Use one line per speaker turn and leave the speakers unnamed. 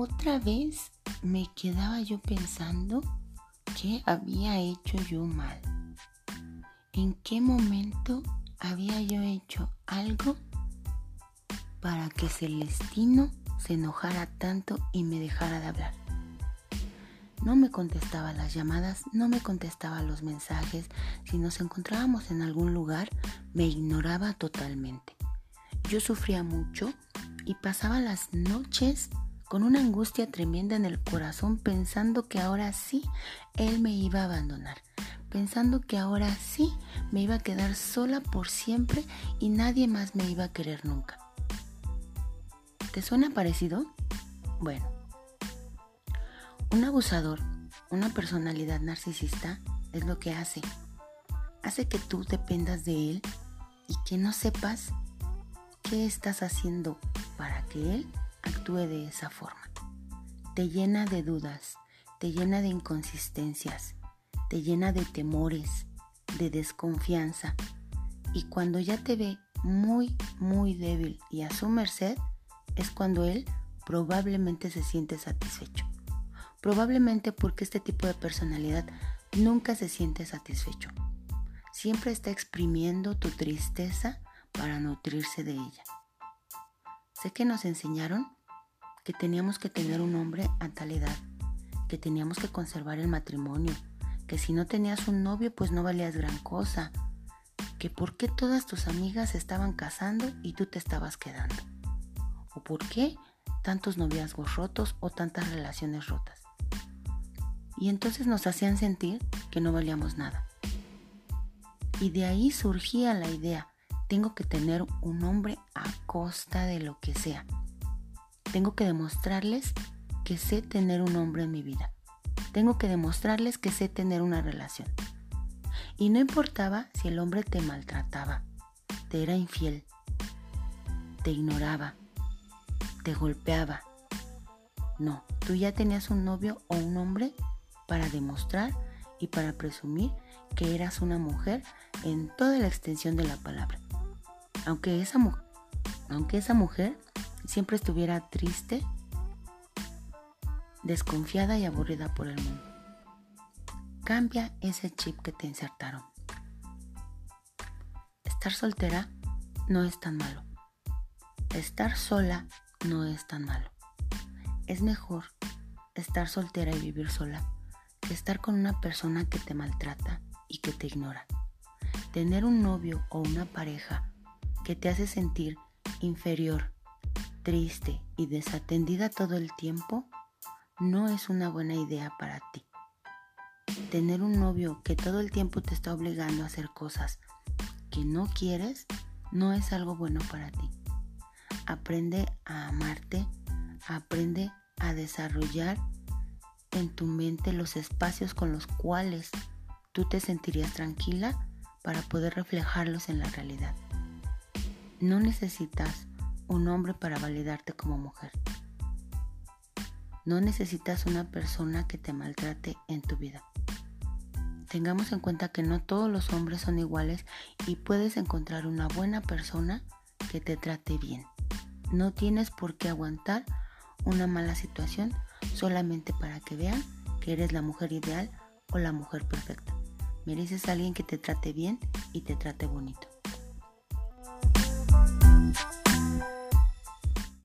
otra vez me quedaba yo pensando qué había hecho yo mal. ¿En qué momento había yo hecho algo para que Celestino se enojara tanto y me dejara de hablar? No me contestaba las llamadas, no me contestaba los mensajes. Si nos encontrábamos en algún lugar, me ignoraba totalmente. Yo sufría mucho y pasaba las noches con una angustia tremenda en el corazón pensando que ahora sí él me iba a abandonar, pensando que ahora sí me iba a quedar sola por siempre y nadie más me iba a querer nunca. ¿Te suena parecido? Bueno, un abusador, una personalidad narcisista es lo que hace. Hace que tú dependas de él y que no sepas qué estás haciendo para que él actúe de esa forma. Te llena de dudas, te llena de inconsistencias, te llena de temores, de desconfianza. Y cuando ya te ve muy, muy débil y a su merced, es cuando él probablemente se siente satisfecho. Probablemente porque este tipo de personalidad nunca se siente satisfecho. Siempre está exprimiendo tu tristeza para nutrirse de ella. Sé que nos enseñaron que teníamos que tener un hombre a tal edad, que teníamos que conservar el matrimonio, que si no tenías un novio pues no valías gran cosa, que por qué todas tus amigas se estaban casando y tú te estabas quedando, o por qué tantos noviazgos rotos o tantas relaciones rotas. Y entonces nos hacían sentir que no valíamos nada. Y de ahí surgía la idea, tengo que tener un hombre a costa de lo que sea tengo que demostrarles que sé tener un hombre en mi vida. Tengo que demostrarles que sé tener una relación. Y no importaba si el hombre te maltrataba, te era infiel, te ignoraba, te golpeaba. No, tú ya tenías un novio o un hombre para demostrar y para presumir que eras una mujer en toda la extensión de la palabra. Aunque esa, aunque esa mujer siempre estuviera triste, desconfiada y aburrida por el mundo. Cambia ese chip que te insertaron. Estar soltera no es tan malo. Estar sola no es tan malo. Es mejor estar soltera y vivir sola que estar con una persona que te maltrata y que te ignora. Tener un novio o una pareja que te hace sentir inferior triste y desatendida todo el tiempo, no es una buena idea para ti. Tener un novio que todo el tiempo te está obligando a hacer cosas que no quieres no es algo bueno para ti. Aprende a amarte, aprende a desarrollar en tu mente los espacios con los cuales tú te sentirías tranquila para poder reflejarlos en la realidad. No necesitas un hombre para validarte como mujer. No necesitas una persona que te maltrate en tu vida. Tengamos en cuenta que no todos los hombres son iguales y puedes encontrar una buena persona que te trate bien. No tienes por qué aguantar una mala situación solamente para que vean que eres la mujer ideal o la mujer perfecta. Mereces a alguien que te trate bien y te trate bonito.